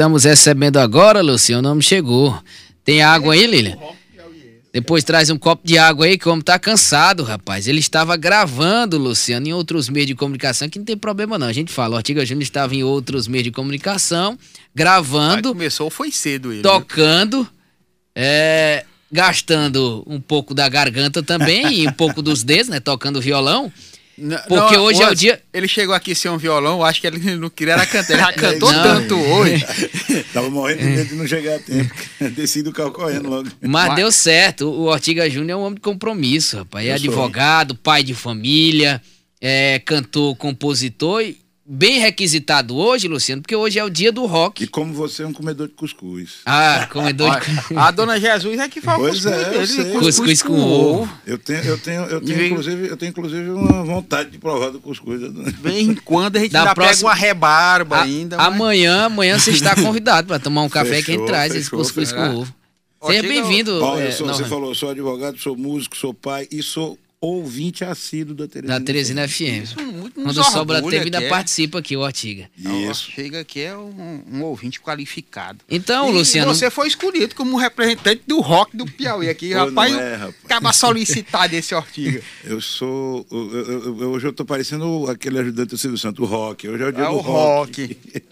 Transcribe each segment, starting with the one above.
estamos recebendo agora, Luciano, o nome chegou. Tem água aí, Lilian? Depois traz um copo de água aí, que o homem tá cansado, rapaz. Ele estava gravando, Luciano, em outros meios de comunicação, que não tem problema não. A gente fala, o Ortiga Júnior estava em outros meios de comunicação, gravando. Aí começou, foi cedo ele. Tocando, é, gastando um pouco da garganta também e um pouco dos dedos, né? Tocando violão. Porque não, hoje é o dia. Ele chegou aqui sem um violão, acho que ele não queria era cantar. Ele já cantou não. tanto hoje. Tava morrendo de medo de não chegar a tempo. Desci do carro correndo logo. Mas, Mas, deu certo. O Ortiga Júnior é um homem de compromisso, rapaz. É advogado, pai de família, é cantor, compositor bem requisitado hoje, Luciano, porque hoje é o dia do rock. E como você é um comedor de cuscuz. Ah, comedor de cuscuz. A dona Jesus é que faz pois cuscuz. É. Cuscuz, cuscuz com ovo. Eu tenho, eu tenho, eu tenho, inclusive, eu tenho inclusive uma vontade de provar do cuscuz. Vem em quando a gente da próxima... pega uma rebarba a, ainda. Mas... Amanhã, amanhã você está convidado para tomar um café fechou, que a gente traz fechou, esse cuscuz fechou. com ovo. Seja bem-vindo. É, você falou, sou advogado, sou músico, sou pai e sou ouvinte assíduo da Teresina. Da Teresina FM. Isso, muito Quando sobra tempo, ainda é. participa aqui, o Ortiga. Isso. Chega aqui é um, um, ouvinte qualificado. Então, e Luciano. Você foi escolhido como representante do rock do Piauí aqui, Pô, rapaz. É, rapaz. Acaba solicitado esse Ortiga. Eu sou. Eu, eu, eu, hoje eu tô parecendo aquele ajudante do Silvio Santos, o rock. Hoje é o dia é do o rock. rock.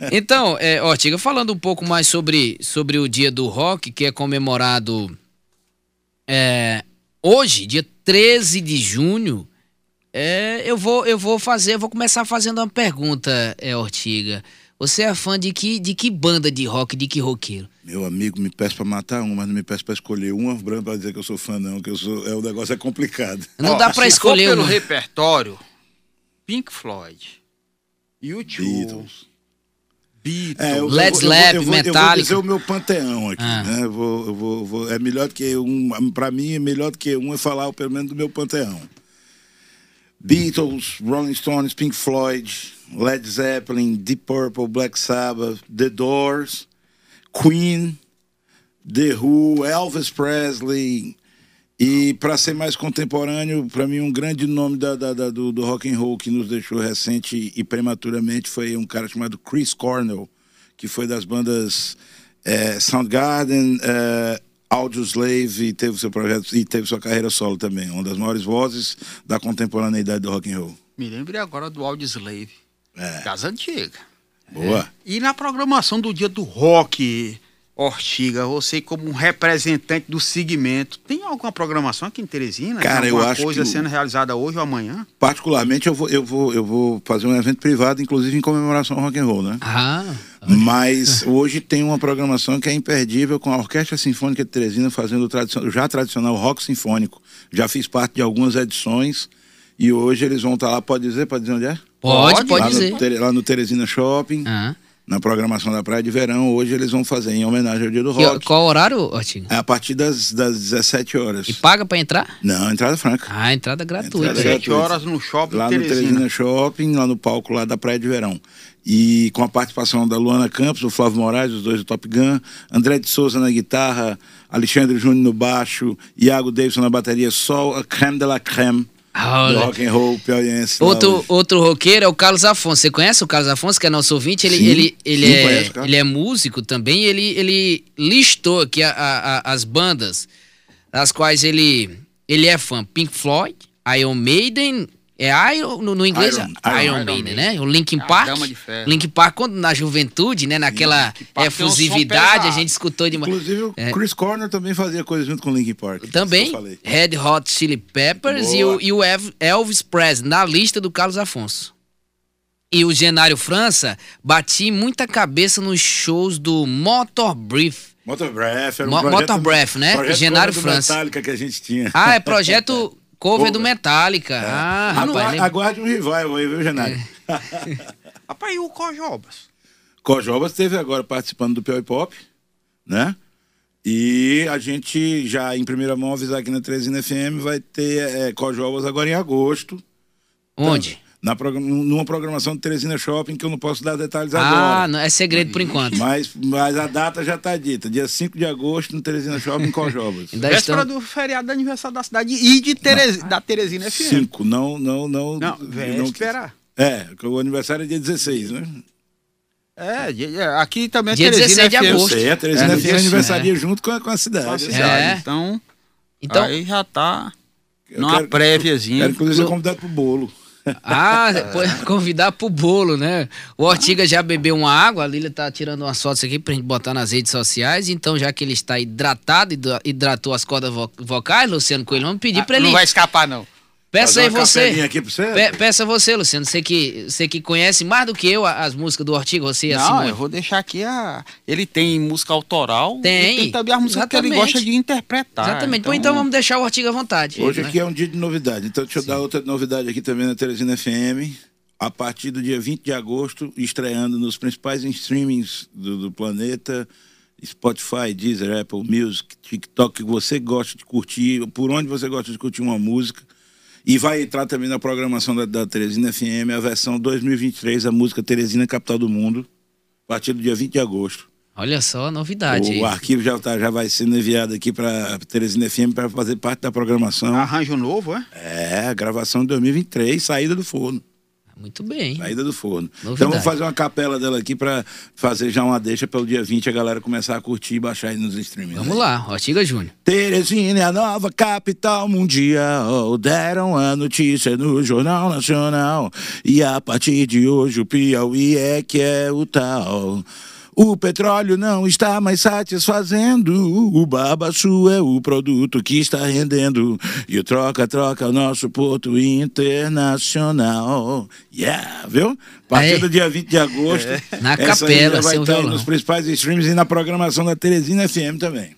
então, é, Ortiga, falando um pouco mais sobre, sobre o dia do rock, que é comemorado. É, hoje, dia 13 de junho, é, eu, vou, eu vou fazer, vou começar fazendo uma pergunta, é, Ortiga. Você é fã de que, de que banda de rock, de que roqueiro? Meu amigo, me peço pra matar um, mas não me peço pra escolher uma branca pra dizer que eu sou fã, não, que eu sou. É, o negócio é complicado. Não Ó, dá pra escolher. pelo repertório, Pink Floyd, YouTube, Beatles. Beatles, é, eu, Led Zeppelin, Metallica. Eu vou dizer o meu panteão aqui, ah. né? Eu vou, eu vou, vou, é melhor do que um, para mim é melhor do que um é falar pelo menos do meu panteão. Beatles, Rolling Stones, Pink Floyd, Led Zeppelin, Deep Purple, Black Sabbath, The Doors, Queen, The Who, Elvis Presley, e para ser mais contemporâneo, para mim um grande nome da, da, da, do, do rock and roll que nos deixou recente e prematuramente foi um cara chamado Chris Cornell, que foi das bandas é, Soundgarden, é, Audioslave e teve seu projeto e teve sua carreira solo também, uma das maiores vozes da contemporaneidade do rock and roll. Me lembrei agora do Audioslave, é. casa antiga. Boa. É. E na programação do dia do rock, Ortiga, você como um representante do segmento, tem alguma programação aqui em Teresina? Cara, eu acho coisa que sendo realizada hoje ou amanhã? Particularmente, eu vou, eu vou, eu vou fazer um evento privado, inclusive em comemoração ao rock and roll, né? Ah. Mas hoje tem uma programação que é imperdível com a Orquestra Sinfônica de Teresina fazendo o tradicional, já tradicional rock sinfônico. Já fiz parte de algumas edições e hoje eles vão estar lá. Pode dizer? Pode dizer onde é? Pode, pode lá dizer. No, lá no Teresina Shopping. Ah na programação da Praia de Verão. Hoje eles vão fazer em homenagem ao Dia do Rock. E, qual horário, Ortiga? É a partir das, das 17 horas. E paga para entrar? Não, entrada franca. Ah, entrada gratuita. Entrada 17 horas no shopping Lá Teresina. no Teresina Shopping, lá no palco lá da Praia de Verão. E com a participação da Luana Campos, do Flávio Moraes, os dois do Top Gun, André de Souza na guitarra, Alexandre Júnior no baixo, Iago Davidson na bateria, só a creme de la creme do rock and roll piauiense. Outro, outro roqueiro é o Carlos Afonso. Você conhece o Carlos Afonso, que é nosso ouvinte? Ele, sim, ele, ele, é, conheço, ele é músico também. Ele, ele listou aqui a, a, as bandas das quais ele, ele é fã. Pink Floyd, Iron Maiden, é Iron, no, no inglês, Iron, Iron, Iron Maiden, né? O Linkin é Park. Linkin Park, quando na juventude, né? Naquela efusividade, a gente escutou de Inclusive, o é. Chris Corner também fazia coisa junto com o Linkin Park. Também. Red Hot Chili Peppers e o, e o, Elvis Presley, na lista do Carlos Afonso. E o Genário França bati muita cabeça nos shows do Motor Brief. Motor Breath, era um Mo projeto, Motor Breath, né? Projeto Genário França. Metallica que a gente tinha. Ah, é projeto Cover do Metallica. É. Ah, rapaz. Aguarde um revival aí, viu, Genário? É. rapaz, e o Cojobas? Cojobas esteve agora participando do Piauí Pop, né? E a gente já, em primeira mão, avisar aqui na Teresina FM, vai ter é, Cojobas agora em agosto. Onde? Na, numa programação do Teresina Shopping que eu não posso dar detalhes ah, agora. Ah, não, é segredo por enquanto. Mas, mas a data já está dita, dia 5 de agosto no Teresina Shopping em Cojobas. Véspera estão... do feriado do aniversário da cidade e de Teres... da Teresina FM. 5, não, não, não. Não, véspera. Não, é, o aniversário é dia 16, né? É, é, aqui também é Dia Teresina 16 de FM. agosto. É, a Teresina é, aniversaria junto com a, com a cidade. Com a cidade. É. Então, Então, aí já tá Eu numa quero- préviazinha. Quero, inclusive, ser convidado pro bolo. Ah, convidar pro bolo, né? O Ortiga já bebeu uma água, a Lília tá tirando umas fotos aqui pra gente botar nas redes sociais. Então, já que ele está hidratado, hidra- hidratou as cordas vo- vocais, Luciano Coelho, vamos pedir pra ele. Ah, Não vai escapar, não. Peça aí você. aqui pra você? Pe- peça você, Luciano. Você que, você que conhece mais do que eu as músicas do Ortiga, você e a Não, eu vou deixar aqui a. Ele tem música autoral. Tem, E tem também a música que ele exatamente. gosta de interpretar. Exatamente. Então, então vamos deixar o Ortiga à vontade. Hoje né? aqui é um dia de novidade. Então, deixa eu dar outra novidade aqui também na Teresina FM. A partir do dia 20 de agosto, estreando nos principais streamings do, do planeta, Spotify, Deezer, Apple Music, TikTok, que você gosta de curtir, por onde você gosta de curtir uma música. E vai entrar também na programação da, da Teresina FM a versão 2023, a música Teresina Capital do Mundo, a partir do dia 20 de agosto. Olha só a novidade aí. O arquivo já, tá, já vai sendo enviado aqui para Teresina FM para fazer parte da programação. Arranjo novo, é? É, gravação de 2023, saída do forno. Muito bem. Saída do forno. Novidade. Então vamos fazer uma capela dela aqui para fazer já uma deixa para o dia 20 a galera começar a curtir e baixar aí nos streamings. Vamos né? lá, Ortiga Júnior. Teresina é a nova capital mundial. Deram a notícia no Jornal Nacional. E a partir de hoje o Piauí é que é o tal. O petróleo não está mais satisfazendo. O babaçu é o produto que está rendendo. E o troca-troca é o nosso porto internacional. Yeah, viu? A partir Aí. do dia 20 de agosto. Na essa aí capela, vai estar nos principais streams e na programação da Teresina FM também.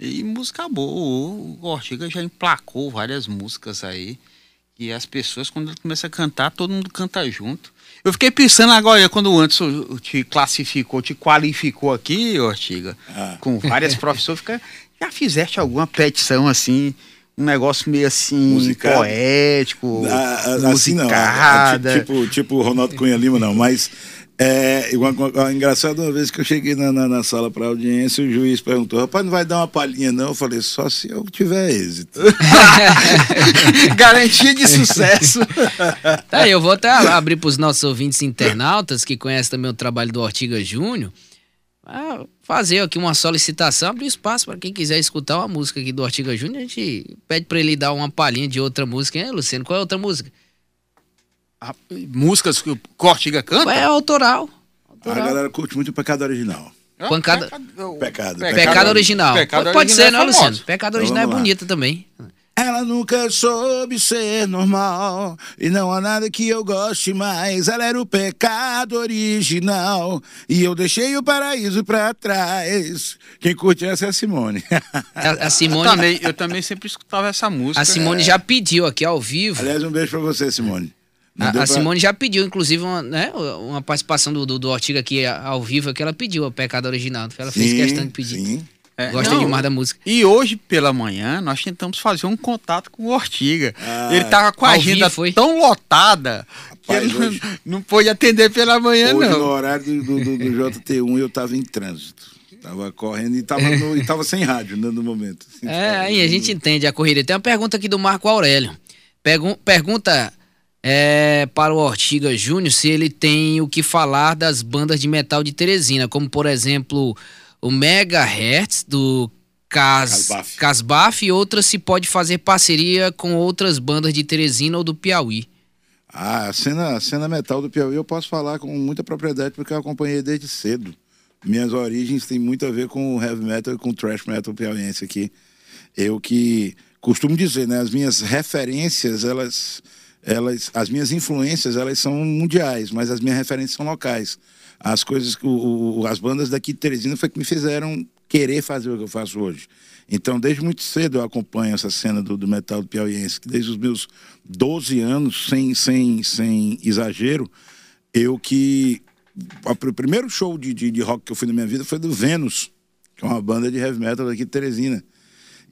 E música boa. O Ortiga já emplacou várias músicas aí. E as pessoas, quando ele começa a cantar, todo mundo canta junto. Eu fiquei pensando agora, quando o Anderson te classificou, te qualificou aqui, Ortiga, Ah. com várias profissões, fica, já fizeste alguma petição assim, um negócio meio assim, Musicado. poético, Ah, ah, assim não, musicada. ah, tipo, tipo o Ronaldo Cunha Lima não, mas é igual, engraçado uma vez que eu cheguei na, na, na sala para audiência, o juiz perguntou, rapaz, não vai dar uma palhinha não? Eu falei, só se eu tiver êxito. Garantia de sucesso. Tá aí, eu vou até abrir para os nossos ouvintes internautas que conhecem também o trabalho do Ortiga Júnior. ah, Fazer aqui uma solicitação, abrir espaço para quem quiser escutar uma música aqui do Ortiga Júnior. A gente pede para ele dar uma palhinha de outra música, hein, Luciano? Qual é a outra música? Ah, Músicas que o Ortiga canta? É autoral. A autoral. galera curte muito o pecado original. Ah, Pancada- Pecado, Pecado. Pecado, original. Pecado pode original ser, é não, famoso. Luciano? Pecado Então original é vamos lá. bonita também. Ela nunca soube ser normal e não há nada que eu goste mais. Ela era o pecado original e eu deixei o paraíso pra trás. Quem curte essa é a Simone. A, a Eu Simone, também, eu também sempre escutava essa música. a Simone já pediu aqui ao vivo. Aliás, um beijo pra você, Simone. A, deu a pra- Simone já pediu, inclusive, uma, né, uma participação do, do, do Ortiga aqui a- ao vivo, que ela pediu o Pecado Original. Ela fez Sim, questão de pedir. Sim. É, Gosta não, demais da música. E hoje, pela manhã, nós tentamos fazer um contato com o Ortiga. Ah, ele tava com a agenda vivo, foi? tão lotada que Rapaz, ele não, hoje- não pôde atender pela manhã, Hoje, no não. horário do, do, do- do JT1, eu tava em trânsito. Tava correndo e tava, no- e tava sem rádio né, no momento. É, aí a gente entende a corrida. Tem uma pergunta aqui do Marco Aurélio. Pergun- pergunta é, para o Ortiga Júnior se ele tem o que falar das bandas de metal de Teresina, como por exemplo o Megahertz do Cas, Casbaf. Casbaf e outras se pode fazer parceria com outras bandas de Teresina ou do Piauí. Ah, a cena, a cena metal do Piauí eu posso falar com muita propriedade porque eu acompanhei desde cedo. Minhas origens têm muito a ver com o heavy metal e com o thrash metal piauiense aqui. Eu que costumo dizer, né, as minhas referências, elas, elas, as minhas influências, elas são mundiais, mas as minhas referências são locais. As coisas, que o, as bandas daqui de Teresina foi que me fizeram querer fazer o que eu faço hoje. Então, desde muito cedo eu acompanho essa cena do, do metal do piauiense, que desde os meus 12 anos, sem, sem, sem exagero, eu que. O primeiro show de, de, de rock que eu fui na minha vida foi do Vênus, que é uma banda de heavy metal daqui de Teresina.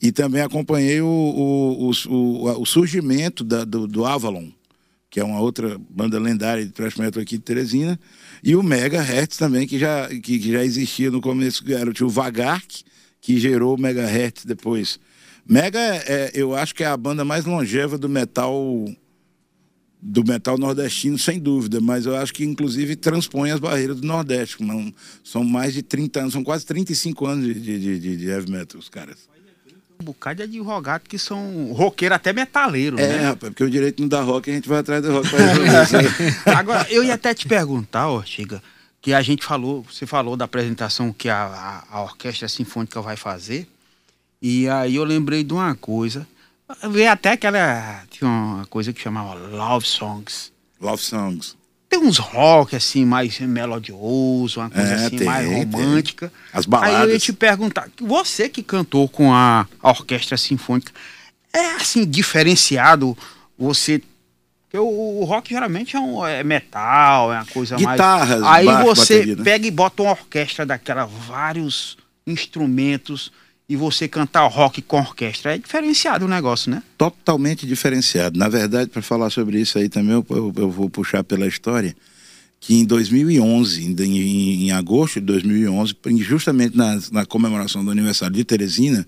E também acompanhei o, o, o, o, surgimento da, do, do Avalon, que é uma outra banda lendária de thrash metal aqui de Teresina, e o Megahertz também, que já, que, que já existia no começo, era o Vagark, que gerou o Megahertz depois. Mega, é, eu acho que é a banda mais longeva do metal do metal nordestino, sem dúvida, mas eu acho que inclusive transpõe as barreiras do Nordeste. Não, são mais de 30 anos, são quase 35 anos de, de, de, de heavy metal, os caras. Um bocado de advogado que são roqueiro até metaleiro, é, né? É, rapaz, porque o direito não dá rock, a gente vai atrás do rock Agora, eu ia até te perguntar, Ortiga, que a gente falou, você falou da apresentação que a, a, a Orquestra Sinfônica vai fazer, e aí eu lembrei de uma coisa, Veio até aquela. Tinha uma coisa que chamava Love Songs. Love Songs. Tem uns rock assim, mais melodioso, uma coisa é, assim, tem, mais romântica. Tem. As baladas. Aí eu ia te perguntar, você que cantou com a, a orquestra sinfônica, é assim, diferenciado você porque o, o, rock geralmente é, um, é, metal, é uma coisa Guitarras, mais. Aí baixo, você bateria, né? pega e bota uma orquestra daquela, vários instrumentos e você cantar rock com orquestra. É diferenciado o negócio, né? Totalmente diferenciado. Na verdade, para falar sobre isso aí também, eu, eu, vou puxar pela história que em 2011, em, em agosto de 2011, justamente na, na, comemoração do aniversário de Teresina,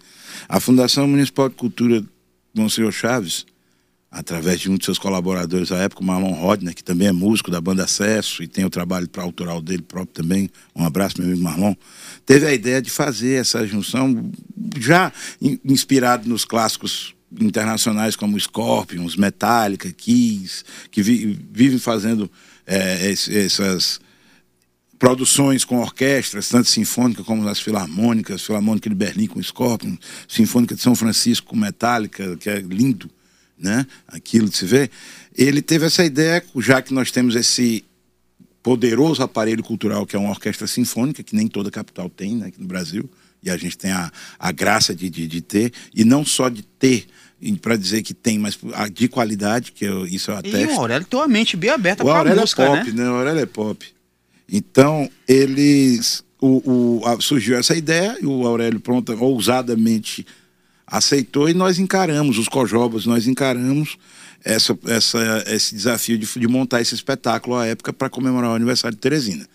a Fundação Municipal de Cultura Monsenhor Chaves, através de um de seus colaboradores à época, o Marlon Rodner, que também é músico da banda Acesso e tem o trabalho para autoral dele próprio também, um abraço meu amigo Marlon, teve a ideia de fazer essa junção já inspirado nos clássicos internacionais como Scorpions, Metallica, Kiss, que vi, vivem fazendo é, essas produções com orquestras, tanto sinfônica como as filarmônicas, Filarmônica de Berlim com Scorpion, Sinfônica de São Francisco com Metallica, que é lindo, né? Aquilo de se ver. Ele teve essa ideia, já que nós temos esse poderoso aparelho cultural que é uma orquestra sinfônica, que nem toda capital tem né, aqui no Brasil, e a gente tem a, a graça de, de, de ter, e não só de ter, para dizer que tem, mas de qualidade, que eu, isso eu atesto. E o Aurélio tem uma mente bem aberta para a é música, é pop, né? né? O Aurélio é pop. Então, eles... O, o a, surgiu essa ideia, e o Aurélio pronta, ousadamente aceitou, e nós encaramos, os cojobas, nós encaramos essa, essa, esse desafio de, de montar esse espetáculo à época para comemorar o aniversário de Teresina.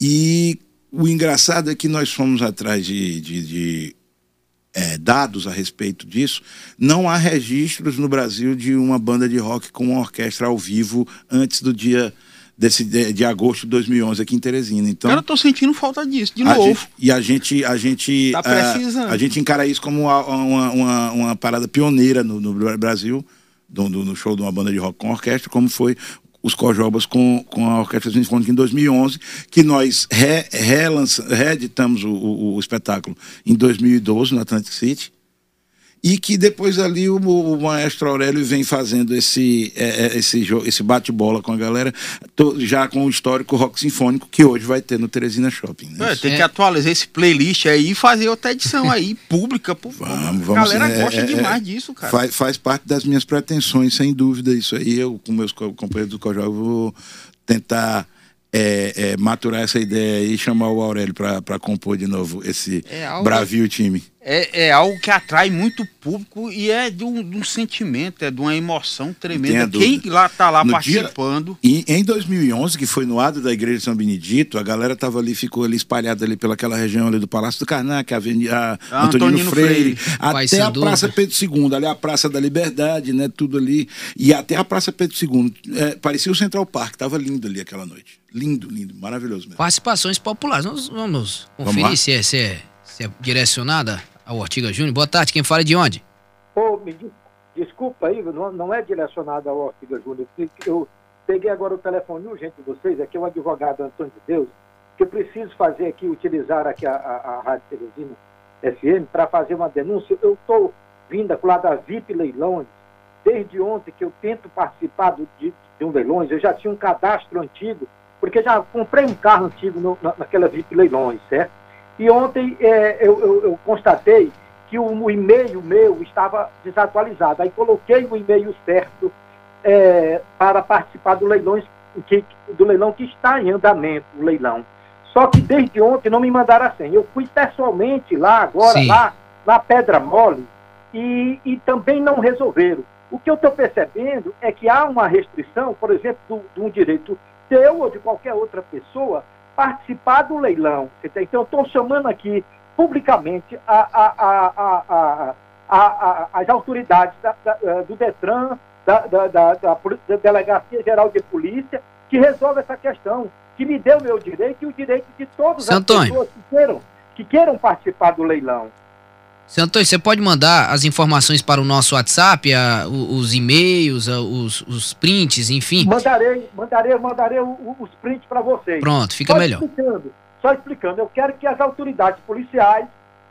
E o engraçado é que nós fomos atrás de, de, de é, dados a respeito disso. Não há registros no Brasil de uma banda de rock com uma orquestra ao vivo antes do dia desse, de, de, agosto de 2011 aqui em Teresina. Então, Cara, eu tô sentindo falta disso, de novo. Gente, e a gente, a gente, tá a, a, gente encara isso como uma, uma, uma, uma parada pioneira no, no Brasil do, do, no show de uma banda de rock com orquestra, como foi os Cojobas com, com a Orquestra Sinfônica em 2011, que nós re, reeditamos o, o, o, espetáculo em 2012 no Atlantic City e que depois ali o, o maestro Aurélio vem fazendo esse, é, é esse, esse bate-bola com a galera, já com o histórico rock sinfônico que hoje vai ter no Teresina Shopping. Né? É, tem que atualizar esse playlist aí e fazer outra edição aí, pública. Pô, vamos, vamos, a galera é, gosta é, demais disso, cara. Faz, faz parte das minhas pretensões, sem dúvida. Isso aí, eu com meus companheiros do Cojó, vou tentar é, é, maturar essa ideia e chamar o Aurélio para compor de novo esse é bravio time. É, é algo que atrai muito público e é de um, de um sentimento, é de uma emoção tremenda. Quem lá está lá no participando. Dia, em, em 2011, que foi no Ado da Igreja de São Benedito, a galera tava ali, ficou ali espalhada ali pelaquela região ali do Palácio do Karnak, a, Avenida, a ah, Antonino, Antonino Freire, Freire, até a Praça Pedro II, ali a Praça da Liberdade, né, tudo ali, e até a Praça Pedro II. É, parecia o Central Park, tava lindo ali aquela noite. Lindo, lindo, maravilhoso mesmo. Participações populares. Vamos, vamos conferir vamos se, é, se, é, se é direcionada ao Ortiga Júnior. Boa tarde, quem fala de onde? Oh, me desculpa aí, não, não é direcionada ao Ortiga Júnior. Eu peguei agora o telefone urgente de vocês, aqui é o advogado Antônio de Deus, que eu preciso fazer aqui, utilizar aqui a, a, a Rádio Teresina FM para fazer uma denúncia. Eu estou vindo lá da VIP Leilões, desde ontem que eu tento participar do, de, de um leilões, eu já tinha um cadastro antigo porque já comprei um carro antigo no, na, naquela VIP Leilões, certo? E ontem é, eu, eu, eu, constatei que o, o, e-mail meu estava desatualizado. Aí coloquei o e-mail certo é, para participar do, leilões, que, do leilão que está em andamento, o leilão. Só que desde ontem não me mandaram a senha. Eu fui pessoalmente lá agora, Sim. lá na Pedra Mole, e, e também não resolveram. O que eu estou percebendo é que há uma restrição, por exemplo, de um direito teu ou de qualquer outra pessoa participar do leilão. Então, estou chamando aqui publicamente a, a, a, as autoridades da, da, eh, do Detran, da, da, Delegacia Geral de Polícia que resolve essa questão, que me dê o meu direito e o direito de todas as pessoas que queiram, que queiram participar do leilão. Seu Antônio, você pode mandar as informações para o nosso WhatsApp, a, os e-mails, a, os, os, prints, enfim? Mandarei, mandarei, mandarei os prints para vocês. Pronto, fica só melhor. Explicando, só explicando, eu quero que as autoridades policiais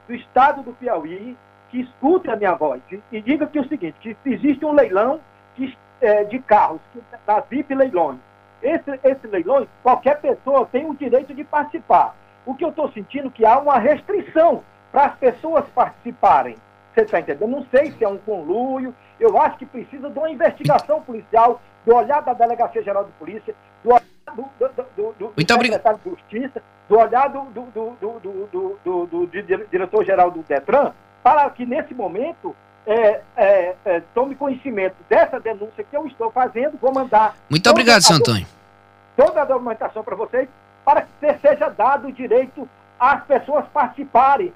do estado do Piauí que escutem a minha voz e, e digam que é o seguinte, que existe um leilão de, é, de carros, da VIP Leilões. Esse, esse leilão, qualquer pessoa tem o direito de participar. O que eu estou sentindo é que há uma restrição para as pessoas participarem. Você está entendendo? Não sei se é um conluio. Eu acho que precisa de uma investigação policial, do olhar da Delegacia Geral de Polícia, do olhar do, do, do, do, secretário de Justiça, do olhar do diretor-geral do DETRAN, para que nesse momento é, é, é, tome conhecimento dessa denúncia que eu estou fazendo, vou mandar. Muito obrigado, seu Antônio. Toda a documentação para vocês, para que seja dado o direito às pessoas participarem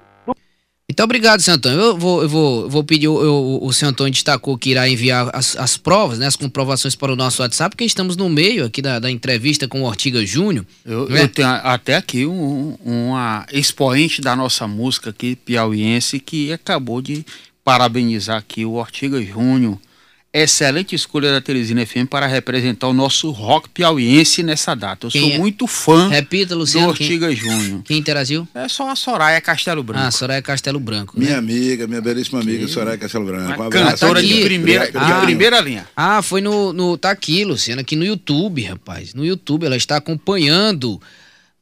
então, obrigado, senhor Antônio. Eu vou, eu vou, vou pedir, eu, eu, o senhor Antônio destacou que irá enviar as, as provas, né, as comprovações para o nosso WhatsApp, porque estamos no meio aqui da, da entrevista com o Ortiga Júnior. Eu, né? eu, tenho até aqui um, uma expoente da nossa música aqui, piauiense, que acabou de parabenizar aqui o Ortiga Júnior excelente escolha da Teresina FM para representar o nosso rock piauiense nessa data. Eu quem sou é? muito fã Repita, Luciano, do Ortiga quem, Júnior. Quem interagiu? É só a Soraya Castelo Branco. Ah, Soraya Castelo Branco. Né? Minha amiga, minha belíssima amiga, que... Soraya Castelo Branco. Um cantora de primeira, ah, de primeira linha. Ah, foi no, no. Tá aqui, Luciano, aqui no YouTube, rapaz. No YouTube, ela está acompanhando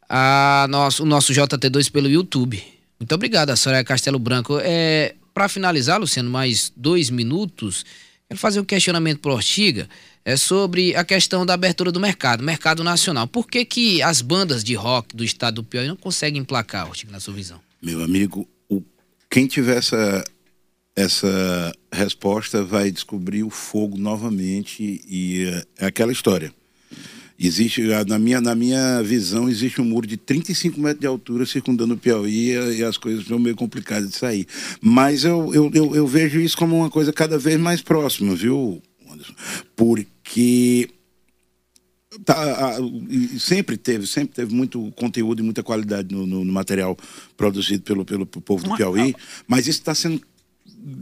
a nosso, o nosso JT2 pelo YouTube. Muito obrigado, a Soraya Castelo Branco. É, para finalizar, Luciano, mais dois minutos. Quero fazer um questionamento para o Ortiga é sobre a questão da abertura do mercado, mercado nacional. Por que, que as bandas de rock do estado do Piauí não conseguem emplacar, Ortiga, na sua visão? Meu amigo, o, quem tiver essa, essa resposta vai descobrir o fogo novamente e é aquela história. Existe, na minha, na minha visão, existe um muro de 35 metros de altura circundando o Piauí e as coisas são meio complicadas de sair. Mas eu, eu, eu, eu vejo isso como uma coisa cada vez mais próxima, viu, Anderson? Porque tá, sempre teve, sempre teve muito conteúdo e muita qualidade no, no, no material produzido pelo, pelo povo do Piauí, mas isso está sendo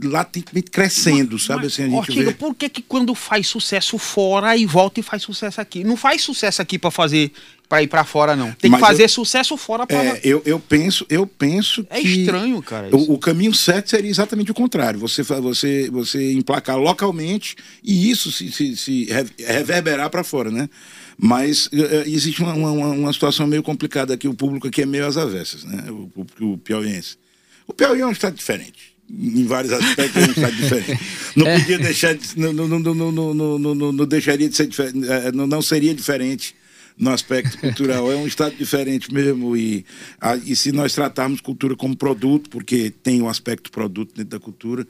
latentemente crescendo, mas, sabe? Assim, a gente Ortiga, vê... por que, que quando faz sucesso fora e volta e faz sucesso aqui? Não faz sucesso aqui para fazer para ir para fora não. Tem mas que fazer eu, sucesso fora para é, eu, eu penso, eu penso é que estranho, cara. O, o, caminho certo seria exatamente o contrário. Você você você emplacar localmente e isso se, se, se reverberar para fora, né? Mas uh, existe uma, uma, uma, situação meio complicada aqui. O público aqui é meio às avessas, né? O público o piauiense. O Piauí é um estado diferente em vários aspectos a gente está diferente. Não é. podia deixar de, não, não, não, não, não, não, deixaria de ser diferente, não, não seria diferente no aspecto cultural. É um estado diferente mesmo. E, a, e se nós tratarmos cultura como produto, porque tem um aspecto produto dentro da cultura,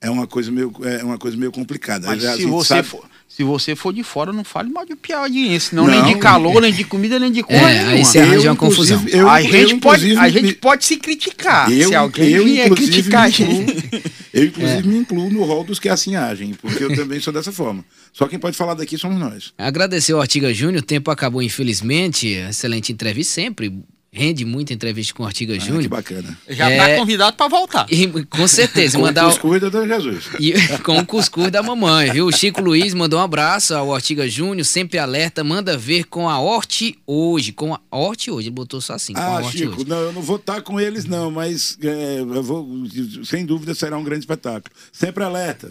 é uma coisa meio, é uma coisa meio complicada. Mas se você sabe... for se você for de fora, não fale mal de piauiense, não, não nem de calor, nem de comida, nem de coisa. É, aí você arranja uma confusão. Eu, a, gente eu, pode, a gente pode se criticar. Eu, se alguém eu, vier criticar a gente. Eu, inclusive, é. me incluo no rol dos que assim agem, porque eu também sou dessa forma. Só quem pode falar daqui somos nós. Agradecer ao Artiga Júnior, o tempo acabou, infelizmente. Excelente entrevista sempre rende muita entrevista com o Artiga ah, Júnior. Que bacana. Já tá é, tá convidado para voltar. E, com certeza. com mandar o cuscuz da Dona Jesus. E, com o cuscuz da mamãe, viu? O Chico Luiz mandou um abraço ao Artiga Júnior, sempre alerta, manda ver com a Horte hoje. Com a Horte hoje, ele botou só assim. Ah, Chico, hoje. não, eu não vou estar tá com eles não, mas é, vou, sem dúvida será um grande espetáculo. Sempre alerta.